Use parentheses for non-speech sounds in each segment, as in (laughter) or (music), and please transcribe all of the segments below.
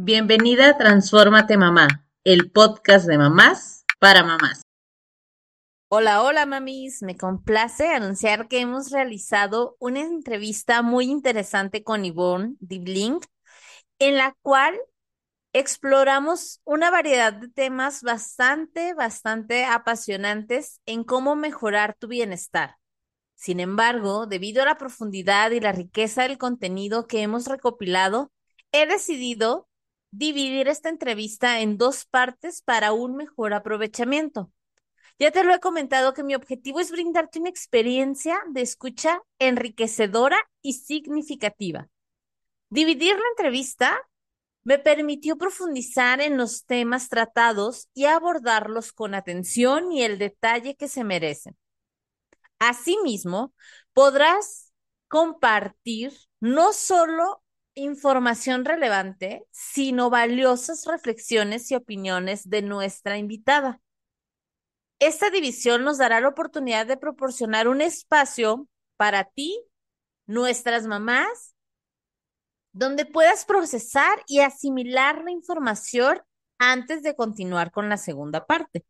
Bienvenida a Transfórmate Mamá, el podcast de mamás para mamás. Hola, hola mamis, me complace anunciar que hemos realizado una entrevista muy interesante con Yvonne Dibling, en la cual exploramos una variedad de temas bastante, bastante apasionantes en cómo mejorar tu bienestar. Sin embargo, debido a la profundidad y la riqueza del contenido que hemos recopilado, he decidido dividir esta entrevista en dos partes para un mejor aprovechamiento. Ya te lo he comentado que mi objetivo es brindarte una experiencia de escucha enriquecedora y significativa. Dividir la entrevista me permitió profundizar en los temas tratados y abordarlos con atención y el detalle que se merecen. Asimismo, podrás compartir no solo información relevante, sino valiosas reflexiones y opiniones de nuestra invitada. Esta división nos dará la oportunidad de proporcionar un espacio para ti, nuestras mamás, donde puedas procesar y asimilar la información antes de continuar con la segunda parte.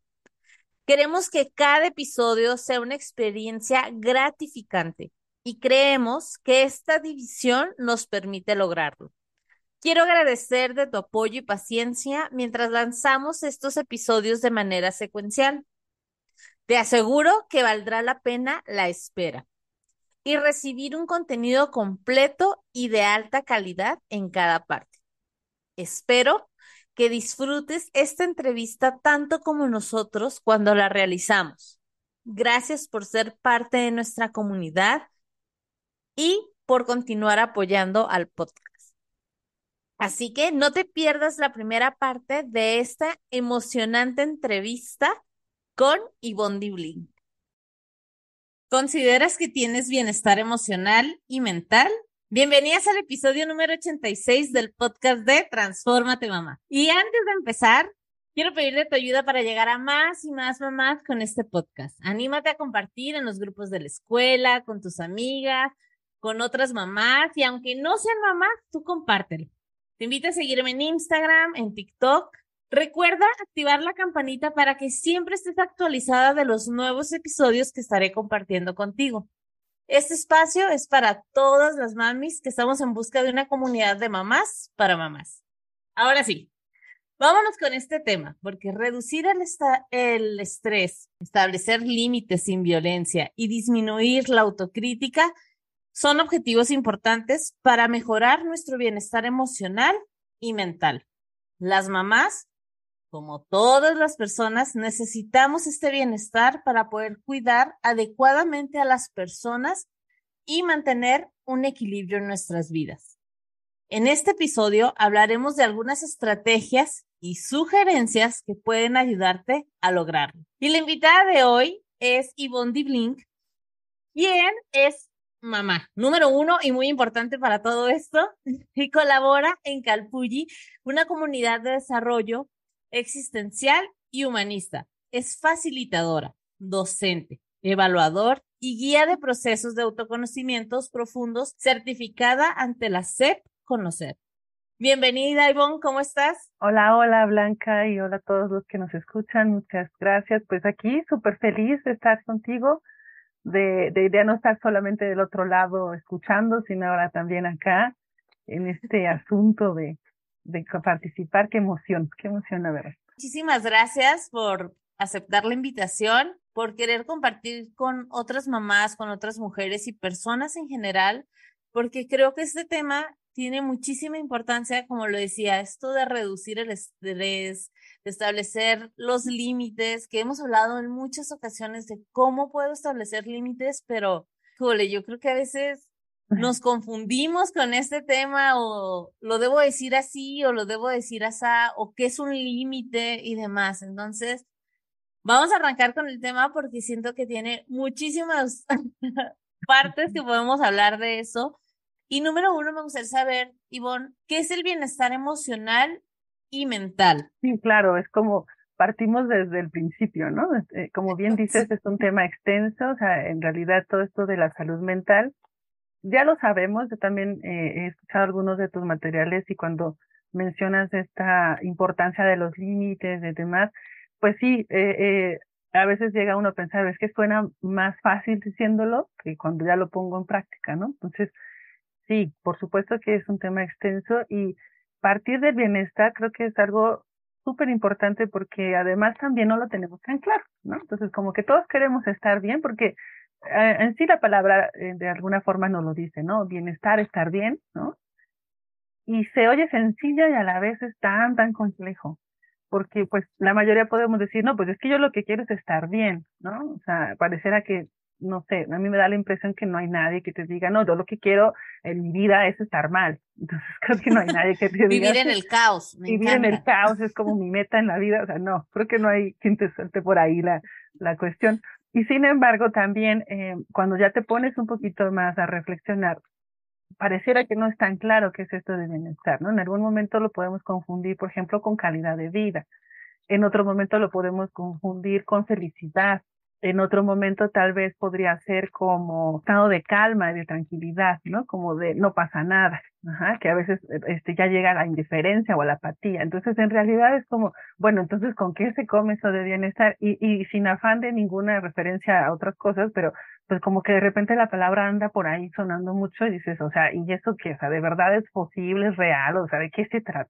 Queremos que cada episodio sea una experiencia gratificante y creemos que esta división nos permite lograrlo. Quiero agradecer de tu apoyo y paciencia mientras lanzamos estos episodios de manera secuencial. Te aseguro que valdrá la pena la espera y recibir un contenido completo y de alta calidad en cada parte. Espero que disfrutes esta entrevista tanto como nosotros cuando la realizamos. Gracias por ser parte de nuestra comunidad y por continuar apoyando al podcast. Así que no te pierdas la primera parte de esta emocionante entrevista con Yvonne Dibling. ¿Consideras que tienes bienestar emocional y mental? Bienvenidas al episodio número 86 del podcast de Transfórmate Mamá. Y antes de empezar, quiero pedirte tu ayuda para llegar a más y más mamás con este podcast. Anímate a compartir en los grupos de la escuela, con tus amigas, con otras mamás y aunque no sean mamás, tú compártelo. Te invito a seguirme en Instagram, en TikTok. Recuerda activar la campanita para que siempre estés actualizada de los nuevos episodios que estaré compartiendo contigo. Este espacio es para todas las mamis que estamos en busca de una comunidad de mamás para mamás. Ahora sí, vámonos con este tema, porque reducir el, el estrés, establecer límites sin violencia y disminuir la autocrítica son objetivos importantes para mejorar nuestro bienestar emocional y mental. Las mamás, como todas las personas, necesitamos este bienestar para poder cuidar adecuadamente a las personas y mantener un equilibrio en nuestras vidas. En este episodio hablaremos de algunas estrategias y sugerencias que pueden ayudarte a lograrlo. Y la invitada de hoy es Yvonne Diblink, quien es mamá, número uno y muy importante para todo esto, (laughs) y colabora en Calpulli, una comunidad de desarrollo existencial y humanista. Es facilitadora, docente, evaluador y guía de procesos de autoconocimientos profundos certificada ante la SEP Conocer. Bienvenida, Ivonne, ¿cómo estás? Hola, hola, Blanca, y hola a todos los que nos escuchan. Muchas gracias. Pues aquí súper feliz de estar contigo de, de, de no estar solamente del otro lado escuchando, sino ahora también acá en este asunto de, de participar. Qué emoción, qué emoción, la verdad. Muchísimas gracias por aceptar la invitación, por querer compartir con otras mamás, con otras mujeres y personas en general, porque creo que este tema tiene muchísima importancia, como lo decía, esto de reducir el estrés, de establecer los límites, que hemos hablado en muchas ocasiones de cómo puedo establecer límites, pero, jole, yo creo que a veces nos confundimos con este tema o lo debo decir así o lo debo decir así o qué es un límite y demás. Entonces, vamos a arrancar con el tema porque siento que tiene muchísimas (laughs) partes que podemos hablar de eso. Y número uno, me gustaría saber, Ivonne, ¿qué es el bienestar emocional y mental. Sí, claro, es como partimos desde el principio, ¿no? Eh, como bien dices, es un tema extenso, o sea, en realidad todo esto de la salud mental, ya lo sabemos, yo también eh, he escuchado algunos de tus materiales y cuando mencionas esta importancia de los límites, de demás, pues sí, eh, eh, a veces llega uno a pensar, es que suena más fácil diciéndolo que cuando ya lo pongo en práctica, ¿no? Entonces, sí, por supuesto que es un tema extenso y partir del bienestar creo que es algo súper importante porque además también no lo tenemos tan claro, ¿no? Entonces, como que todos queremos estar bien porque eh, en sí la palabra eh, de alguna forma nos lo dice, ¿no? Bienestar, estar bien, ¿no? Y se oye sencilla y a la vez es tan, tan complejo porque pues la mayoría podemos decir, no, pues es que yo lo que quiero es estar bien, ¿no? O sea, pareciera que, no sé, a mí me da la impresión que no hay nadie que te diga, no, yo lo que quiero en mi vida es estar mal. (laughs) Entonces creo que no hay nadie que te (laughs) diga. vivir en el caos. vivir en el caos es como mi meta en la vida. O sea, no, creo que no hay quien te suelte por ahí la, la cuestión. Y sin embargo, también eh, cuando ya te pones un poquito más a reflexionar, pareciera que no es tan claro qué es esto de bienestar, ¿no? En algún momento lo podemos confundir, por ejemplo, con calidad de vida. En otro momento lo podemos confundir con felicidad. En otro momento tal vez podría ser como estado de calma de tranquilidad, ¿no? Como de no pasa nada, Ajá, que a veces este, ya llega a la indiferencia o a la apatía. Entonces, en realidad es como, bueno, entonces, ¿con qué se come eso de bienestar? Y, y sin afán de ninguna referencia a otras cosas, pero pues como que de repente la palabra anda por ahí sonando mucho y dices, o sea, ¿y eso qué? O sea, ¿de verdad es posible, es real? O sea, ¿de qué se trata?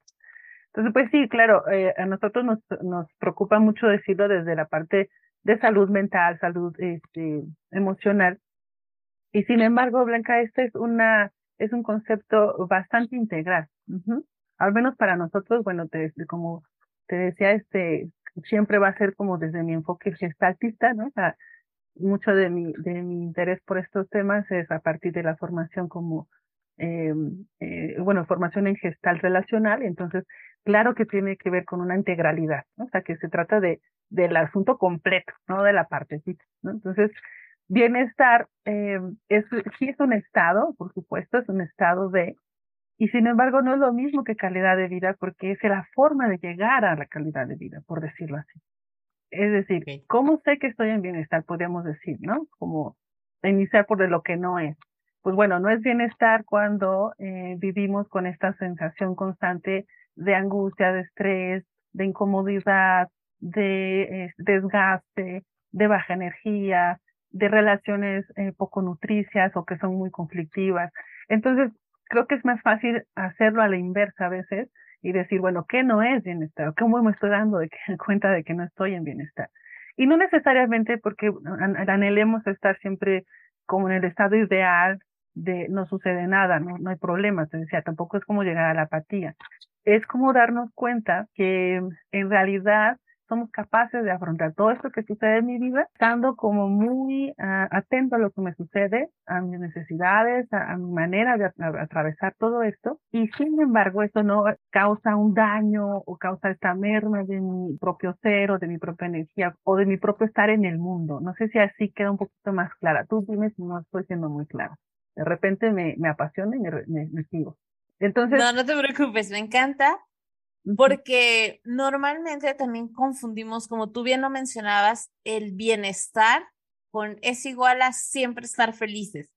Entonces, pues sí, claro, eh, a nosotros nos, nos preocupa mucho decirlo desde la parte de salud mental, salud este, emocional. Y sin embargo, Blanca, este es una, es un concepto bastante integral. Al menos para nosotros, bueno, te, como te decía, este, siempre va a ser como desde mi enfoque gestaltista, ¿no? O sea, mucho de mi, de mi interés por estos temas es a partir de la formación como, eh, eh, bueno, formación en gestal relacional, entonces, claro que tiene que ver con una integralidad, ¿no? O sea, que se trata de, del asunto completo, no de la partecita, ¿no? Entonces, bienestar eh, es, sí es un estado, por supuesto, es un estado de, y sin embargo no es lo mismo que calidad de vida porque es la forma de llegar a la calidad de vida, por decirlo así. Es decir, ¿cómo sé que estoy en bienestar? Podríamos decir, ¿no? Como iniciar por de lo que no es. Pues bueno, no es bienestar cuando eh, vivimos con esta sensación constante de angustia, de estrés, de incomodidad, de eh, desgaste, de baja energía, de relaciones eh, poco nutricias o que son muy conflictivas. Entonces, creo que es más fácil hacerlo a la inversa a veces y decir, bueno, ¿qué no es bienestar? ¿Cómo me estoy dando de (laughs) cuenta de que no estoy en bienestar? Y no necesariamente porque anhelemos estar siempre como en el estado ideal no sucede nada, no, no hay problemas, te decía, tampoco es como llegar a la apatía. Es como darnos cuenta que en realidad somos capaces de afrontar todo esto que sucede en mi vida, estando como muy uh, atento a lo que me sucede, a mis necesidades, a, mi manera de atravesar todo esto. Y sin embargo, eso no causa un daño o causa esta merma de mi propio ser o de mi propia energía o de mi propio estar en el mundo. No sé si así queda un poquito más clara. Tú dime si no estoy siendo muy clara. De repente me, me apasiona y me, me, me sigo. Entonces, no, no te preocupes, me encanta porque normalmente también confundimos, como tú bien lo mencionabas, el bienestar con es igual a siempre estar felices.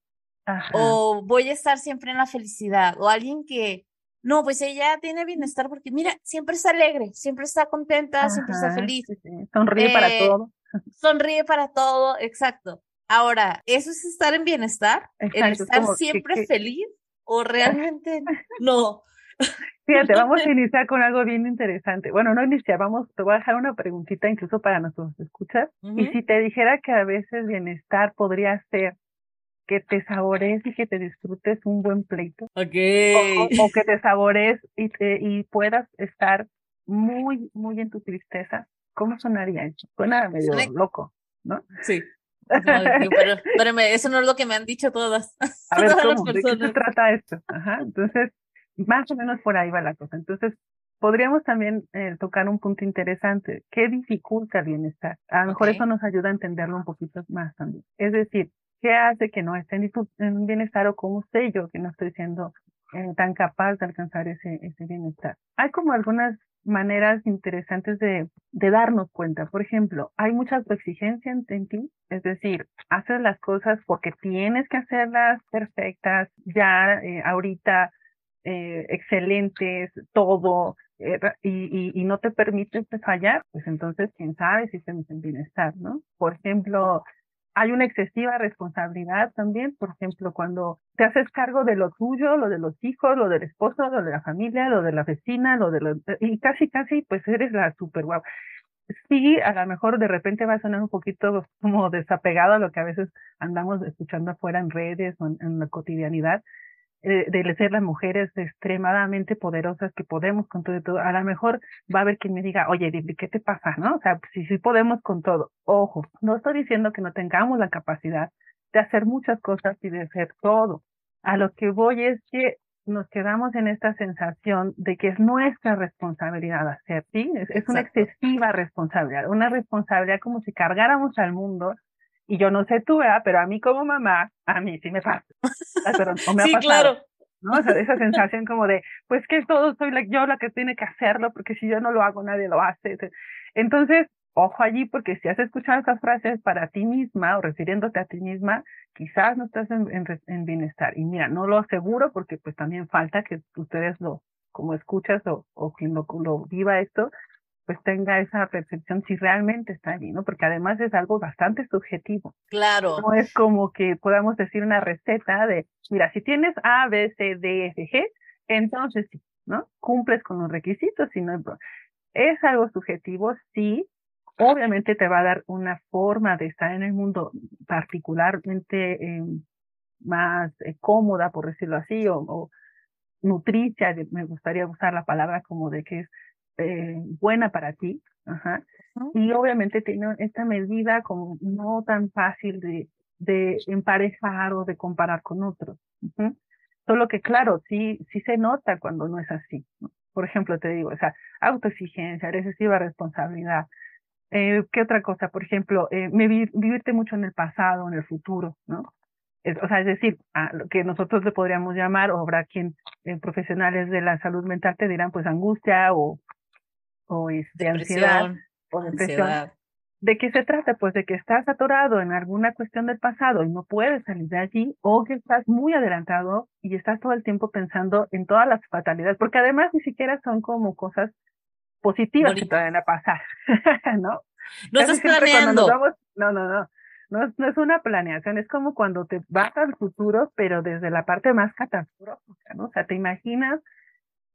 O voy a estar siempre en la felicidad. O alguien que, no, pues ella tiene bienestar porque mira, siempre está alegre, siempre está contenta, siempre está feliz. Sonríe para eh, todo. Sonríe para todo, exacto. Ahora, ¿eso es estar en bienestar? ¿El estar siempre feliz? ¿O realmente (laughs) no? Fíjate, vamos a (laughs) iniciar con algo bien interesante. Bueno, no iniciar, vamos, te voy a dejar una preguntita incluso para nuestros escuchas. Y si te dijera que a veces bienestar podría ser que te sabores y que te disfrutes un buen pleito. Okay. O, que te sabores y, te, y puedas estar muy, muy en tu tristeza. ¿Cómo sonaría eso? Suena medio loco, ¿no? Sí. Pero, espérame, eso no es lo que me han dicho todas. (laughs) A ver, ¿cómo? ¿De qué se trata esto? Ajá, entonces, más o menos por ahí va la cosa. Entonces, podríamos también eh, tocar un punto interesante. ¿Qué dificulta el bienestar? A lo mejor eso nos ayuda a entenderlo un poquito más también. Es decir, ¿qué hace que no esté en bienestar o cómo sé yo que no estoy siendo eh, tan capaz de alcanzar ese, ese bienestar? Hay como algunas maneras interesantes de, de darnos cuenta. Por ejemplo, hay mucha autoexigencia en, en, ti, es decir, haces las cosas porque tienes que hacerlas perfectas, ya eh, ahorita eh, excelentes, todo, eh, y, y, no te permites fallar, pues entonces quién sabe si estamos en bienestar, ¿no? Por ejemplo, hay una excesiva responsabilidad también, por ejemplo, cuando te haces cargo de lo tuyo, lo de los hijos, lo del esposo, lo de la familia, lo de la vecina, lo de lo, y casi, casi, pues eres la super guau. Sí, a lo mejor de repente va a sonar un poquito como desapegado a lo que a veces andamos escuchando afuera en redes o en la cotidianidad, eh, de ser las mujeres extremadamente poderosas que podemos con todo y todo, a lo mejor va a haber quien me diga, oye, ¿qué te pasa? ¿No? O sea, si sí podemos con todo. Ojo, no estoy diciendo que no tengamos la capacidad de hacer muchas cosas y de hacer todo. A lo que voy es que nos quedamos en esta sensación de que es nuestra responsabilidad hacer, ¿sí? Es, es una excesiva responsabilidad, una responsabilidad como si cargáramos al mundo y yo no sé tú, ¿verdad? Pero a mí como mamá, a mí sí me pasa. Pero, o (laughs) me ha sí, pasado, claro. ¿no? O sea, esa sensación como de, pues que todo soy la, yo la que tiene que hacerlo, porque si yo no lo hago, nadie lo hace. Entonces, ojo allí, porque si has escuchado esas frases para ti misma o refiriéndote a ti misma, quizás no estás en, en, en bienestar. Y mira, no lo aseguro porque pues también falta que ustedes lo, como escuchas o, o quien lo, lo viva esto, pues tenga esa percepción si realmente está allí, ¿no? Porque además es algo bastante subjetivo. Claro. No es como que podamos decir una receta de, mira, si tienes A, B, C, D, F, G, entonces sí, ¿no? Cumples con los requisitos, si no es algo subjetivo, sí, obviamente te va a dar una forma de estar en el mundo particularmente eh, más eh, cómoda, por decirlo así, o, o nutricia, me gustaría usar la palabra como de que es eh, buena para ti. Ajá. Y obviamente tiene esta medida como no tan fácil de, de emparejar o de comparar con otros. Solo que claro, sí, sí se nota cuando no es así. Por ejemplo, te digo, o sea, autoexigencia, excesiva responsabilidad. Eh, ¿Qué otra cosa? Por ejemplo, eh, vivirte mucho en el pasado, en el futuro, ¿no? o sea, es decir, a lo que nosotros le podríamos llamar, o habrá quien, eh, profesionales de la salud mental te dirán, pues angustia o o de este, ansiedad o depresión. ¿De qué se trata? Pues de que estás atorado en alguna cuestión del pasado y no puedes salir de allí, o que estás muy adelantado y estás todo el tiempo pensando en todas las fatalidades, porque además ni siquiera son como cosas positivas que te van a pasar, (laughs) ¿no? No estás planeando. no, no, no. No es, no es una planeación, es como cuando te vas al futuro, pero desde la parte más catastrófica, ¿no? O sea, te imaginas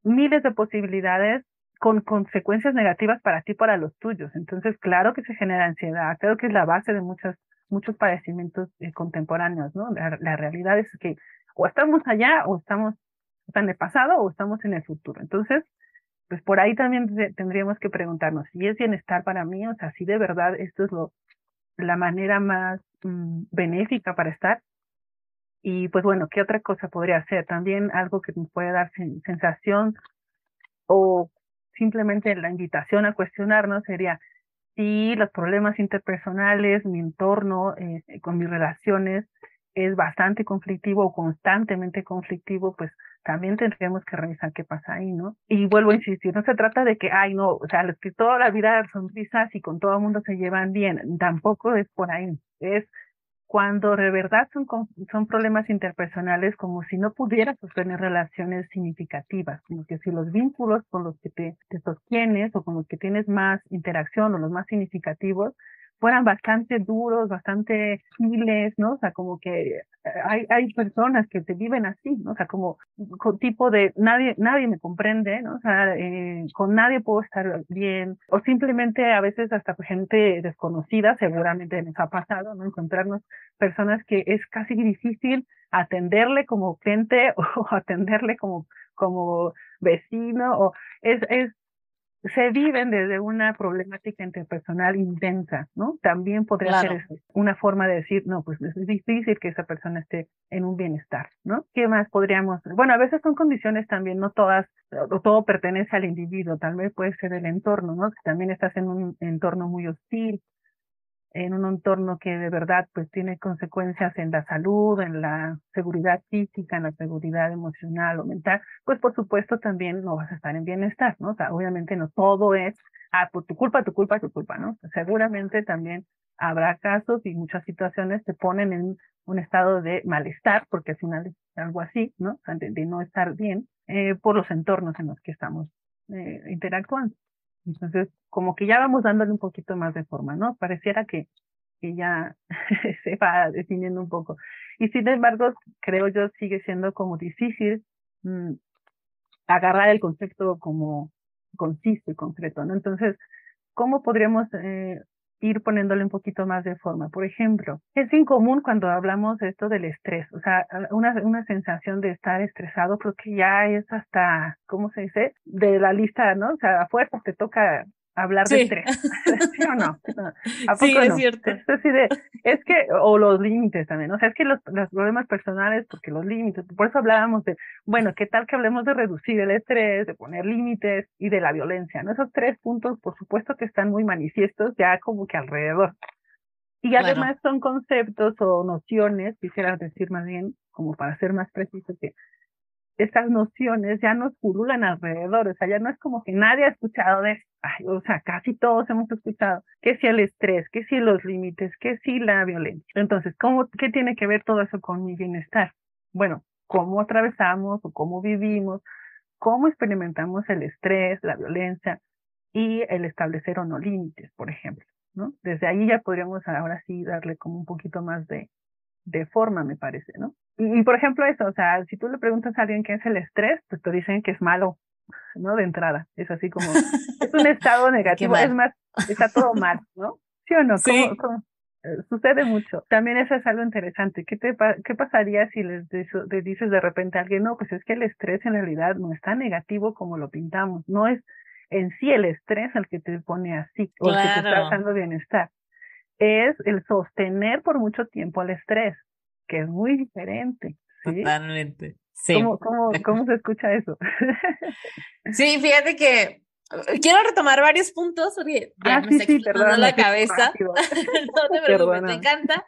miles de posibilidades con consecuencias negativas para ti, para los tuyos. Entonces, claro que se genera ansiedad, creo que es la base de muchos, muchos padecimientos eh, contemporáneos, ¿no? La, realidad es que o estamos allá o estamos en el pasado o estamos en el futuro. Entonces, pues por ahí también tendríamos que preguntarnos si es bienestar para mí, o sea, si de verdad esto es lo, la manera más mm, benéfica para estar. Y pues bueno, ¿qué otra cosa podría ser? También algo que nos puede dar sensación o simplemente la invitación a cuestionarnos sería si los problemas interpersonales, mi entorno, eh, con mis relaciones es bastante conflictivo o constantemente conflictivo, pues también tendríamos que revisar qué pasa ahí, ¿no? Y vuelvo a insistir, no se trata de que, ay, no, o sea, los que toda la vida sonrisas y con todo el mundo se llevan bien, tampoco es por ahí, es cuando de verdad son, son problemas interpersonales como si no pudieras sostener relaciones significativas, como que si los vínculos con los que te, te sostienes o con los que tienes más interacción o los más significativos fueran bastante duros, bastante miles, ¿no? O sea, como que eh, hay, hay personas que te viven así, ¿no? O sea, como tipo de nadie, nadie me comprende, ¿no? O sea, eh, con nadie puedo estar bien, o simplemente a veces hasta gente desconocida, seguramente nos ha pasado, ¿no? Encontrarnos personas que es casi difícil atenderle como cliente (laughs) o atenderle como, como vecino, o es, es se viven desde una problemática interpersonal intensa, ¿no? También podría ser eso, una forma de decir, no, pues es difícil que esa persona esté en un bienestar, ¿no? ¿Qué más podríamos? Bueno, a veces son condiciones también, no todas, todo pertenece al individuo, tal vez puede ser el entorno, ¿no? También estás en un entorno muy hostil, en un entorno que de verdad pues tiene consecuencias en la salud, en la seguridad física, en la seguridad emocional o mental, pues por supuesto también no vas a estar en bienestar, ¿no? O sea, obviamente no todo es ah, por tu culpa, tu culpa, tu culpa, ¿no? Seguramente también habrá casos y muchas situaciones te ponen en un estado de malestar, porque al final es algo así, ¿no? De, de no estar bien eh, por los entornos en los que estamos eh, interactuando. Entonces, como que ya vamos dándole un poquito más de forma, ¿no? Pareciera que, que ya (laughs) se va definiendo un poco. Y sin embargo, creo yo sigue siendo como difícil mm, agarrar el concepto como conciso y concreto, ¿no? Entonces, ¿cómo podríamos eh, ir poniéndole un poquito más de forma? Por ejemplo, es incomún cuando hablamos de esto del estrés, o sea, una, una sensación de estar estresado, creo que ya es hasta, ¿cómo se dice? De la lista, ¿no? O sea, a fuerza te toca hablar de estrés, (laughs) ¿sí o no? ¿A poco sí, es cierto. Es, así de, es que, o los límites también, o sea, es que los, los problemas personales, porque los límites, por eso hablábamos de, bueno, ¿qué tal que hablemos de reducir el estrés, de poner límites y de la violencia, ¿no? Esos tres puntos, por supuesto que están muy manifiestos ya como que alrededor. Y además son conceptos o nociones, quisiera decir más bien, como para ser más preciso, que estas nociones ya nos pululan alrededor, o sea, ya no es como que nadie ha escuchado de, ay, o sea, casi todos hemos escuchado que si el estrés, que si los límites, que si la violencia. Entonces, ¿cómo, qué tiene que ver todo eso con mi bienestar? Bueno, cómo atravesamos o cómo vivimos, cómo experimentamos el estrés, la violencia y el establecer o no límites, por ejemplo, ¿no? Desde ahí ya podríamos ahora sí darle como un poquito más de, de forma, me parece, ¿no? Y, por ejemplo eso, o sea, si tú le preguntas a alguien qué es el estrés, pues te dicen que es malo, ¿no? De entrada, es así como, es un estado (laughs) negativo, es más, está todo mal, ¿no? ¿Sí o no? Sí. Eh, sucede mucho. También eso es algo interesante. ¿Qué, te, qué pasaría si les, les dices de repente a alguien, no, pues es que el estrés en realidad no es tan negativo como lo pintamos, no es en sí el estrés el que te pone así, o el que te está dando bienestar es el sostener por mucho tiempo el estrés, que es muy diferente. ¿sí? Totalmente. Sí. ¿Cómo, cómo, (laughs) cómo se escucha eso? (laughs) sí, fíjate que uh, quiero retomar varios puntos porque ah, sí, sí, perdón, la cabeza. (laughs) no te preocupes, me encanta,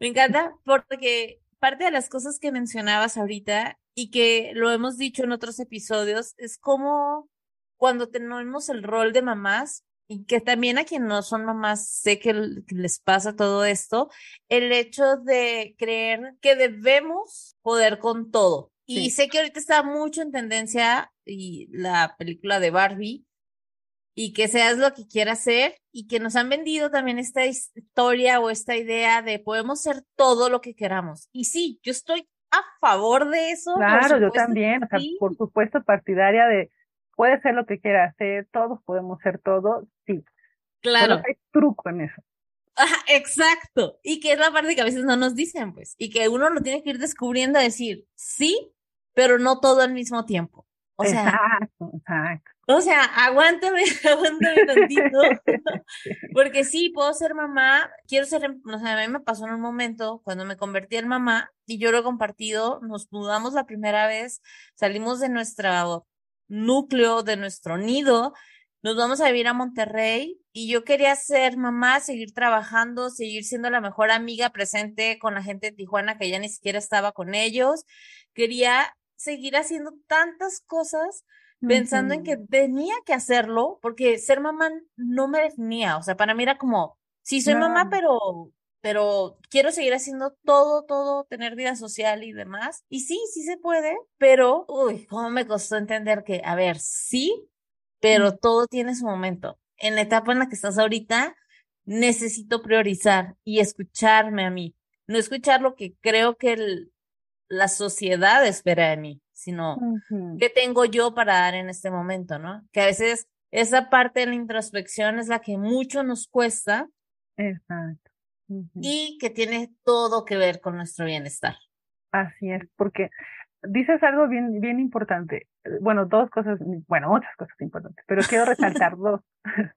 me encanta porque parte de las cosas que mencionabas ahorita y que lo hemos dicho en otros episodios es como cuando tenemos el rol de mamás, y que también a quienes no son mamás sé que, les pasa todo esto, el hecho de creer que debemos poder con todo. Y sé que ahorita está mucho en tendencia y la película de Barbie y que seas lo que quieras ser y que nos han vendido también esta historia o esta idea de podemos ser todo lo que queramos. Y sí, yo estoy a favor de eso. Claro, yo también, o sea, por supuesto partidaria de puede ser lo que quiera hacer, todos podemos ser todo, sí. Claro. Pero hay truco en eso. Ajá, exacto. Y que es la parte que a veces no nos dicen, pues. Y que uno lo tiene que ir descubriendo, decir, sí, pero no todo al mismo tiempo. O sea, exacto, exacto. O sea, aguántame, (laughs) aguántame tantito. (laughs) Porque sí, puedo ser mamá, quiero ser, o sea, a mí me pasó en un momento cuando me convertí en mamá y yo lo he compartido, nos mudamos la primera vez, salimos de nuestra núcleo de nuestro nido, nos vamos a vivir a Monterrey y yo quería ser mamá, seguir trabajando, seguir siendo la mejor amiga presente con la gente de Tijuana que ya ni siquiera estaba con ellos. Quería seguir haciendo tantas cosas pensando en que tenía que hacerlo porque ser mamá no me definía, o sea, para mí era como, sí, soy mamá, pero pero quiero seguir haciendo todo, todo, tener vida social y demás. Y sí, sí se puede, pero, uy, cómo me costó entender que, a ver, sí, pero todo tiene su momento. En la etapa en la que estás ahorita, necesito priorizar y escucharme a mí. No escuchar lo que creo que la sociedad espera de mí, sino qué tengo yo para dar en este momento, ¿no? Que a veces esa parte de la introspección es la que mucho nos cuesta. Exacto y que tiene todo que ver con nuestro bienestar. Así es, porque dices algo bien, bien importante. Bueno, dos cosas, bueno, muchas cosas importantes, pero quiero resaltar (laughs) dos. (laughs)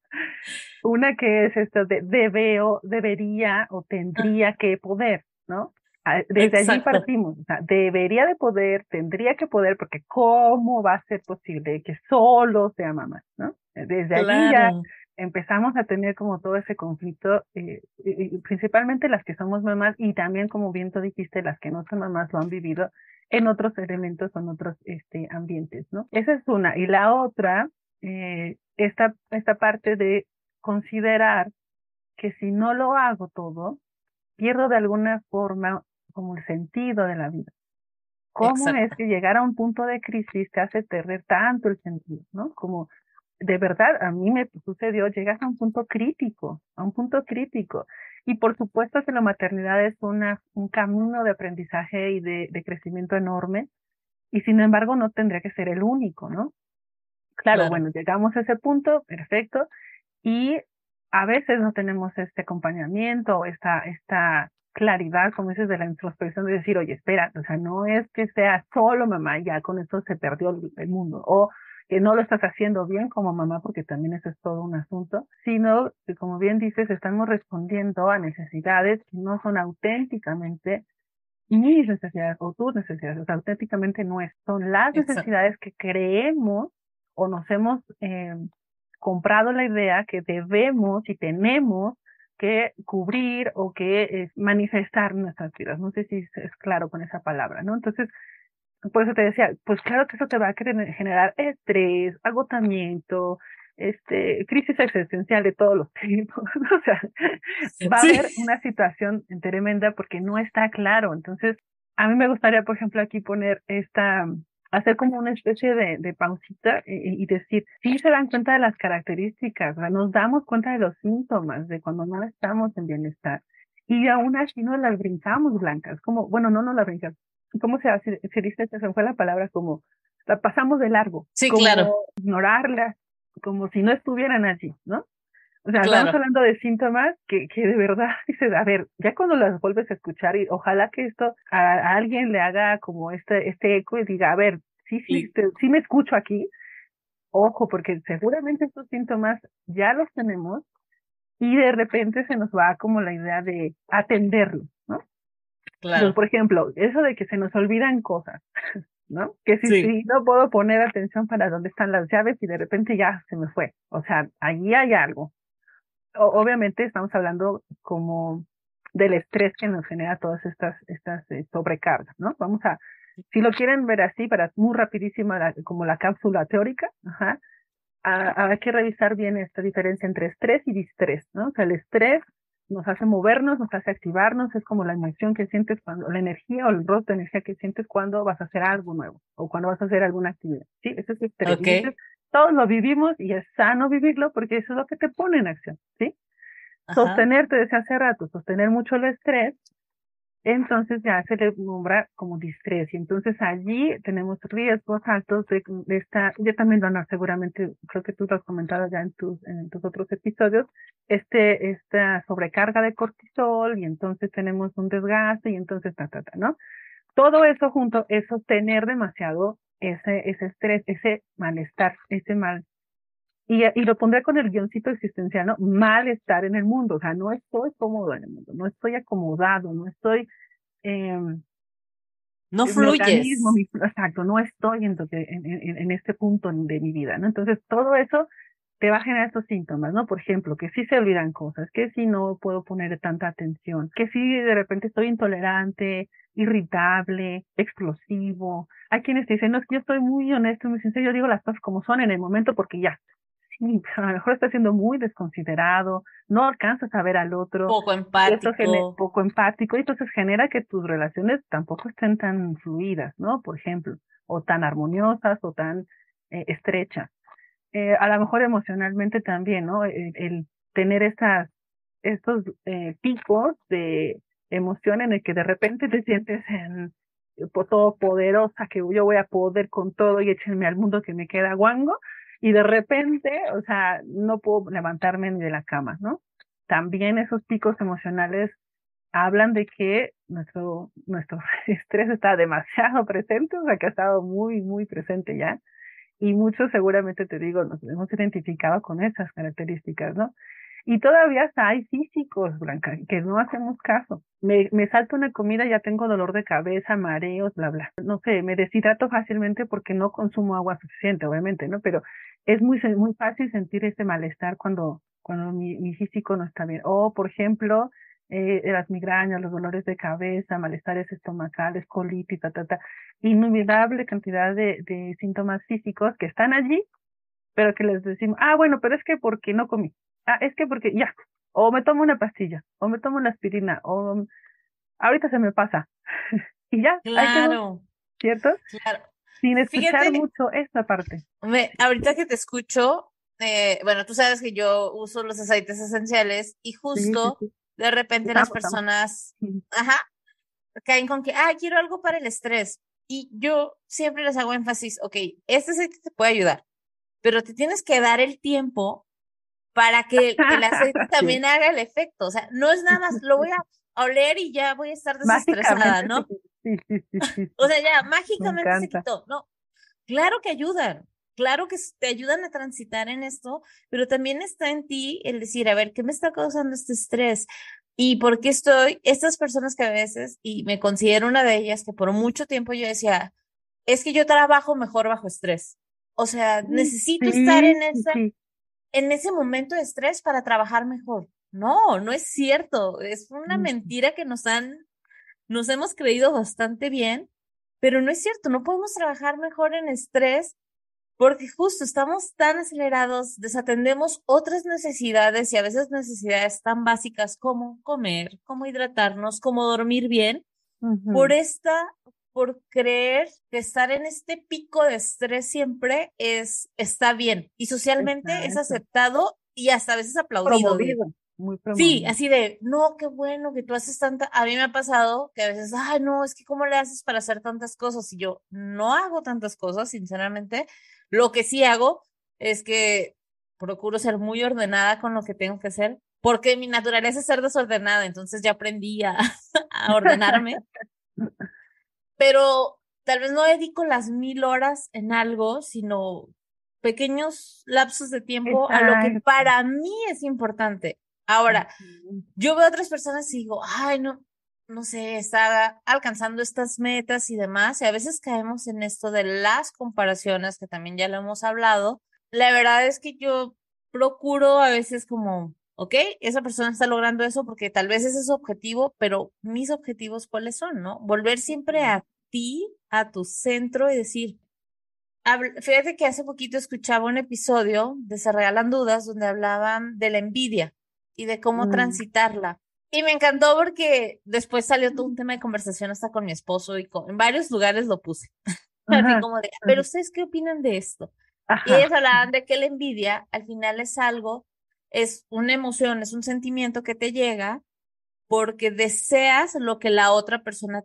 Una que es esto de debeo, debería o tendría que poder, ¿no? Ah, desde allí partimos, o sea, debería de poder, tendría que poder, porque ¿cómo va a ser posible que solo sea mamá, ¿no? Desde allí ya empezamos a tener como todo ese conflicto, eh, principalmente las que somos mamás y también, como bien tú dijiste, las que no son mamás lo han vivido en otros elementos o en otros este, ambientes, ¿no? Esa es una. Y la otra eh, esta, esta parte de considerar que si no lo hago todo, pierdo de alguna forma como el sentido de la vida. ¿Cómo es que llegar a un punto de crisis te hace perder tanto el sentido, ¿no? Como de verdad, a mí me sucedió, llegas a un punto crítico, a un punto crítico. Y por supuesto que la maternidad es una, un camino de aprendizaje y de, de crecimiento enorme, y sin embargo no tendría que ser el único, ¿no? Claro, bueno, llegamos a ese punto, perfecto, y a veces no tenemos este acompañamiento, esta, esta claridad, como dices, de la introspección de decir, oye, espera, o sea, no es que sea solo mamá, ya con esto se perdió el, mundo, o que no lo estás haciendo bien como mamá, porque también eso es todo un asunto, sino que, como bien dices, estamos respondiendo a necesidades que no son auténticamente mis necesidades o tus necesidades, o sea, auténticamente nuestras, son las necesidades que creemos o nos hemos eh, comprado la idea que debemos y tenemos que cubrir o que eh, manifestar nuestras vidas. No sé si es claro con esa palabra, ¿no? Entonces, por eso te decía, pues claro que eso te va a generar estrés, agotamiento, este, crisis existencial de todos los (laughs) tipos, o sea, va a haber una situación tremenda porque no está claro. Entonces, a mí me gustaría, por ejemplo, aquí poner esta, hacer como una especie de, de pausita y, decir, sí se dan cuenta de las características, nos damos cuenta de los síntomas de cuando no estamos en bienestar. Y aún así no las brincamos blancas, como, bueno, no nos las brincamos. ¿Cómo se, hace, se dice? Se fue la palabra como, la pasamos de largo. Sí, como claro. Ignorarlas, como si no estuvieran allí, ¿no? O sea, estamos hablando de síntomas que, que de verdad (laughs) dices, a ver, ya cuando las vuelves a escuchar y ojalá que esto a, alguien le haga como este, este eco y diga, a ver, sí, sí, sí, me escucho aquí, ojo, porque seguramente estos síntomas ya los tenemos y de repente se nos va como la idea de atenderlos, ¿no? Claro. por ejemplo, eso de que se nos olvidan cosas, (laughs) ¿no? Que si, si, no puedo poner atención para dónde están las llaves y de repente ya se me fue. O sea, allí hay algo obviamente estamos hablando como del estrés que nos genera todas estas, estas eh, sobrecargas, ¿no? Vamos a, si lo quieren ver así, para muy rapidísima, como la cápsula teórica, ajá, hay que revisar bien esta diferencia entre estrés y distrés, ¿no? O sea, el estrés nos hace movernos, nos hace activarnos, es como la emoción que sientes cuando, la energía o el rostro de energía que sientes cuando vas a hacer algo nuevo o cuando vas a hacer alguna actividad, ¿sí? Eso es estrés todos lo vivimos y es sano vivirlo porque eso es lo que te pone en acción, ¿sí? Sostener, te decía hace rato, sostener mucho el estrés, entonces ya se le nombra como y entonces allí tenemos riesgos altos de, esta, yo también lo seguramente, creo que tú lo has comentado ya en tus, en tus otros episodios, este, esta sobrecarga de cortisol y entonces tenemos un desgaste y entonces ta, ta, ta, ¿no? Todo eso junto es sostener demasiado ese, ese estrés, ese malestar, ese mal. Y, y lo pondré con el guioncito existencial, ¿no? Malestar en el mundo, o sea, no estoy cómodo en el mundo, no estoy acomodado, no estoy... Eh, no fluyes. exacto, no estoy en, en, en, este punto de mi vida, ¿no? Entonces, todo eso te va a generar estos síntomas, ¿no? Por ejemplo, que si se olvidan cosas, que si no puedo poner tanta atención, que si de repente estoy intolerante, irritable, explosivo. Hay quienes te dicen, no, es que yo estoy muy honesto, muy sincero, yo digo las cosas como son en el momento porque ya. (laughs) A lo mejor estás siendo muy desconsiderado, no alcanzas a ver al otro. Poco empático. poco empático, y entonces genera que tus relaciones tampoco estén tan fluidas, ¿no? Por ejemplo, o tan armoniosas o tan eh, estrechas. Eh, a lo mejor emocionalmente también, ¿no? El, tener estas, estos eh, picos de emoción en el que de repente te sientes en todo poderosa, que yo voy a poder con todo y échenme al mundo que me queda guango, y de repente, o sea, no puedo levantarme ni de la cama, ¿no? También esos picos emocionales hablan de que nuestro, nuestro (laughs) estrés está demasiado presente, o sea, que ha estado muy, muy presente ya. Y muchos seguramente te digo, nos hemos identificado con esas características, ¿no? Y todavía hay físicos, Blanca, que no hacemos caso. Me, me salto una comida, ya tengo dolor de cabeza, mareos, bla, bla. No sé, me deshidrato fácilmente porque no consumo agua suficiente, obviamente, ¿no? Pero es muy, muy fácil sentir ese malestar cuando, cuando mi, mi físico no está bien. O, por ejemplo, eh, las migrañas, los dolores de cabeza, malestares estomacales, colitis, ta, ta, ta. Innumerable cantidad de, de síntomas físicos que están allí pero que les decimos, ah, bueno, pero es que porque no comí, ah, es que porque ya, o me tomo una pastilla, o me tomo una aspirina, o ahorita se me pasa, (laughs) y ya, claro, ¿cierto? Claro. Sin escuchar mucho esta parte. Me, ahorita que te escucho, eh, bueno, tú sabes que yo uso los aceites esenciales y justo de repente las personas, ajá, caen con que, ah, quiero algo para el estrés. Y yo siempre les hago énfasis, ok, este aceite te puede ayudar, pero te tienes que dar el tiempo para que, el aceite (laughs) también haga el efecto. O sea, no es nada más, lo voy a oler y ya voy a estar desestresada, ¿no? O sea, ya, mágicamente se quitó. No, claro que ayudan, claro que te ayudan a transitar en esto, pero también está en ti el decir, a ver, ¿qué me está causando este estrés? Y por qué estoy, estas personas que a veces, y me considero una de ellas, que por mucho tiempo yo decía, es que yo trabajo mejor bajo estrés. O sea, necesito estar en esa, en ese momento de estrés para trabajar mejor. No, no es cierto. Es una mentira que nos han, nos hemos creído bastante bien, pero no es cierto. No podemos trabajar mejor en estrés porque justo estamos tan acelerados, desatendemos otras necesidades y a veces necesidades tan básicas como comer, como hidratarnos, como dormir bien, por esta, por creer que estar en este pico de estrés siempre es, está bien y socialmente es aceptado y hasta a veces aplaudido. Muy sí, así de, no, qué bueno que tú haces tanta, a mí me ha pasado que a veces, ay, no, es que cómo le haces para hacer tantas cosas y yo no hago tantas cosas, sinceramente, lo que sí hago es que procuro ser muy ordenada con lo que tengo que hacer, porque mi naturaleza es ser desordenada, entonces ya aprendí a, (laughs) ordenarme. Pero tal vez no dedico las mil horas en algo, sino pequeños lapsos de tiempo a lo que para mí es importante. Ahora, yo veo a otras personas y digo, ay, no, no sé, está alcanzando estas metas y demás, y a veces caemos en esto de las comparaciones, que también ya lo hemos hablado. La verdad es que yo procuro a veces como, ok, esa persona está logrando eso porque tal vez ese es su objetivo, pero mis objetivos cuáles son, ¿no? Volver siempre a ti, a tu centro y decir, fíjate que hace poquito escuchaba un episodio de Se Regalan Dudas donde hablaban de la envidia y de cómo mm. transitarla. Y me encantó porque después salió todo un tema de conversación hasta con mi esposo y en varios lugares lo puse. (laughs) Así como de, pero ustedes qué opinan de esto? Y ellos hablaban de que la envidia al final es algo, es una emoción, es un sentimiento que te llega porque deseas lo que la otra persona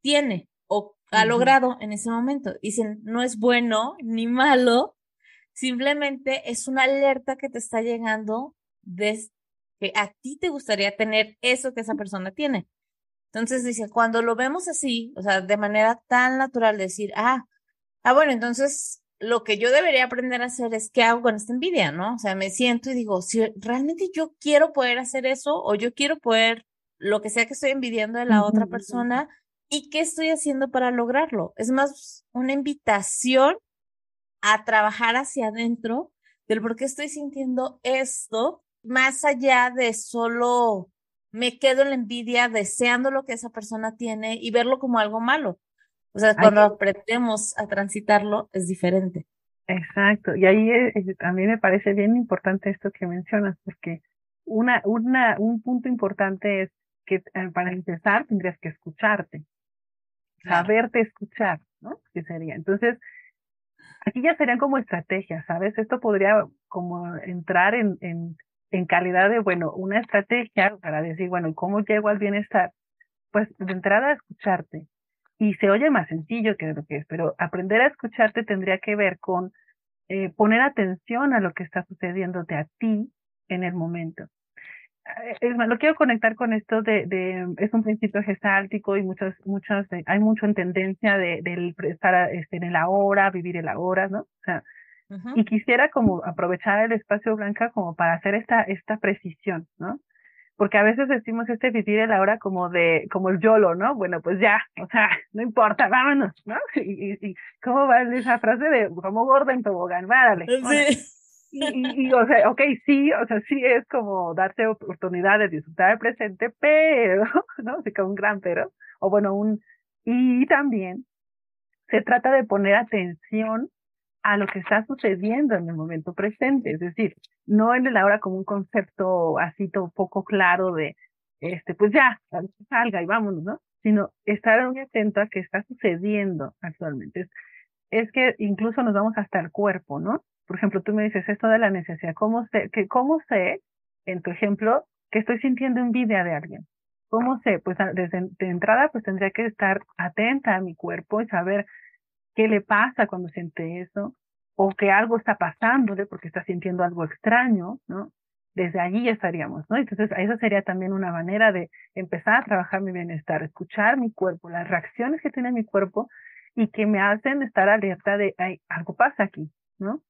tiene o ha logrado en ese momento. Dicen, no es bueno ni malo, simplemente es una alerta que te está llegando de, que a ti te gustaría tener eso que esa persona tiene. Entonces dice, cuando lo vemos así, o sea, de manera tan natural, decir, ah, ah, bueno, entonces lo que yo debería aprender a hacer es qué hago con esta envidia, ¿no? O sea, me siento y digo, si realmente yo quiero poder hacer eso o yo quiero poder lo que sea que estoy envidiando de la otra persona y qué estoy haciendo para lograrlo. Es más una invitación a trabajar hacia adentro del por qué estoy sintiendo esto más allá de solo me quedo en la envidia deseando lo que esa persona tiene y verlo como algo malo. O sea, cuando aprendemos a transitarlo es diferente. Exacto. Y ahí a mí me parece bien importante esto que mencionas, porque una, una, un punto importante es que eh, para empezar tendrías que escucharte, saberte escuchar, ¿no? ¿Qué sería? Entonces, aquí ya serían como estrategias, ¿sabes? Esto podría como entrar en, en en calidad de, bueno, una estrategia para decir, bueno, ¿cómo llego al bienestar? Pues de entrada a escucharte. Y se oye más sencillo que lo que es, pero aprender a escucharte tendría que ver con eh, poner atención a lo que está sucediéndote a ti en el momento. Eh, es lo quiero conectar con esto de, de, es un principio gestáltico y muchas, muchas, hay mucho en tendencia de, estar este, en el ahora, vivir el ahora, ¿no? O sea, y quisiera como aprovechar el espacio blanca como para hacer esta, esta precisión, ¿no? Porque a veces decimos este vivir el ahora como de, como el YOLO, ¿no? Bueno, pues ya, o sea, (laughs) no importa, vámonos, ¿no? (laughs) Y, y, y ¿cómo va esa frase de como gordo en tobogán? Várale. Sí. Y, y, o sea, ok, sí, o sea, sí es como darte oportunidad de disfrutar el presente, pero, (laughs) ¿no? Así como un gran pero, o bueno, un, y también se trata de poner atención a lo que está sucediendo en el momento presente, es decir, no en el ahora como un concepto así todo poco claro de, este, pues ya, salga y vámonos, ¿no? Sino estar muy atento a qué está sucediendo actualmente. Es, es que incluso nos vamos hasta el cuerpo, ¿no? Por ejemplo, tú me dices esto de la necesidad, ¿cómo sé, que, cómo sé, en tu ejemplo, que estoy sintiendo envidia de alguien? ¿Cómo sé? Pues desde de entrada, pues tendría que estar atenta a mi cuerpo y saber qué le pasa cuando siente eso, o que algo está pasándole porque está sintiendo algo extraño, ¿no? Desde allí estaríamos, ¿no? Entonces, esa sería también una manera de empezar a trabajar mi bienestar, escuchar mi cuerpo, las reacciones que tiene mi cuerpo y que me hacen estar alerta de, ay, algo pasa aquí, ¿no?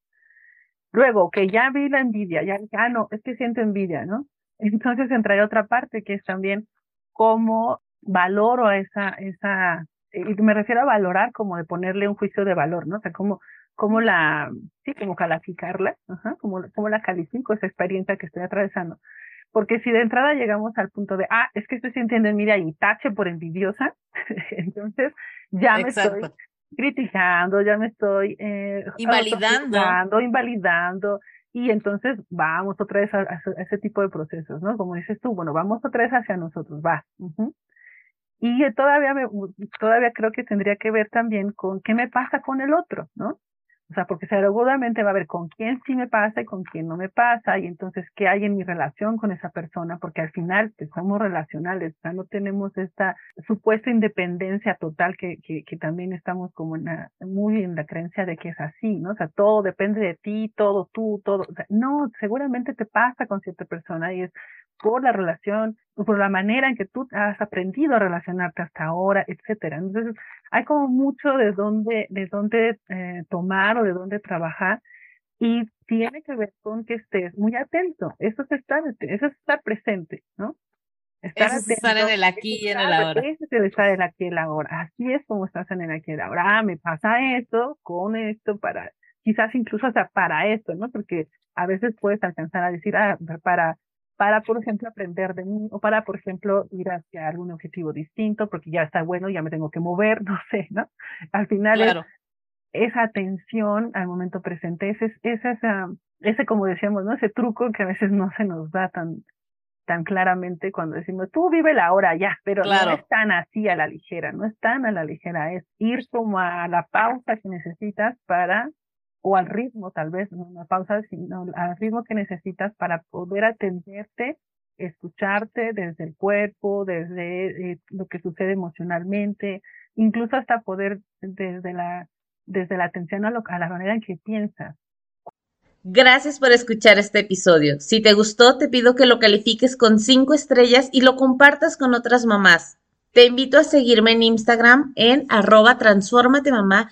Luego, que ya vi la envidia, ya, ya no, es que siento envidia, ¿no? (laughs) Entonces entraría otra parte que es también cómo valoro esa, esa, y me refiero a valorar como de ponerle un juicio de valor, ¿no? O sea, cómo, cómo la, sí, como calificarla, ajá, como, cómo la califico esa experiencia que estoy atravesando. Porque si de entrada llegamos al punto de, ah, es que estoy sintiendo envidia y tache por envidiosa, (laughs) entonces ya me estoy criticando, ya me estoy eh, invalidando. invalidando, y entonces vamos otra vez a, ese tipo de procesos, ¿no? Como dices tú, bueno, vamos otra vez hacia nosotros, va. Y todavía, me, todavía creo que tendría que ver también con qué me pasa con el otro, ¿no? O sea, porque seguramente va a ver con quién sí me pasa y con quién no me pasa, y entonces qué hay en mi relación con esa persona, porque al final pues, somos relacionales, o sea, no tenemos esta supuesta independencia total que, que, que también estamos como en muy en la creencia de que es así, ¿no? O sea, todo depende de ti, todo tú, todo. O sea, no, seguramente te pasa con cierta persona y es por la relación, por la manera en que tú has aprendido a relacionarte hasta ahora, etcétera. Entonces, hay como mucho de dónde, de dónde eh, tomar o de dónde trabajar y tiene que ver con que estés muy atento. Eso es estar, eso es estar presente, ¿no? Estar eso es estar en el aquí y en el ahora. Eso es estar en el aquí y el ahora. Así es como estás en el aquí y el ahora. Ah, me pasa esto, con esto, para, quizás incluso hasta para esto, ¿no? Porque a veces puedes alcanzar a decir, ah, para para, por ejemplo, aprender de mí o para, por ejemplo, ir hacia algún objetivo distinto porque ya está bueno, ya me tengo que mover, (laughs) no sé, ¿no? Al final esa atención al momento presente, ese, ese, esa, ese, como decíamos, ¿no? Ese truco que a veces no se nos da tan, tan claramente cuando decimos, tú vive la hora ya, pero no es tan así a la ligera, no es tan a la ligera, es ir como a la pausa que necesitas para o al ritmo, tal vez, no una pausa, sino al ritmo que necesitas para poder atenderte, escucharte desde el cuerpo, desde eh, lo que sucede emocionalmente, incluso hasta poder desde la, desde la atención a, lo, a la manera en que piensas. Gracias por escuchar este episodio. Si te gustó, te pido que lo califiques con cinco estrellas y lo compartas con otras mamás. Te invito a seguirme en Instagram en arroba mamá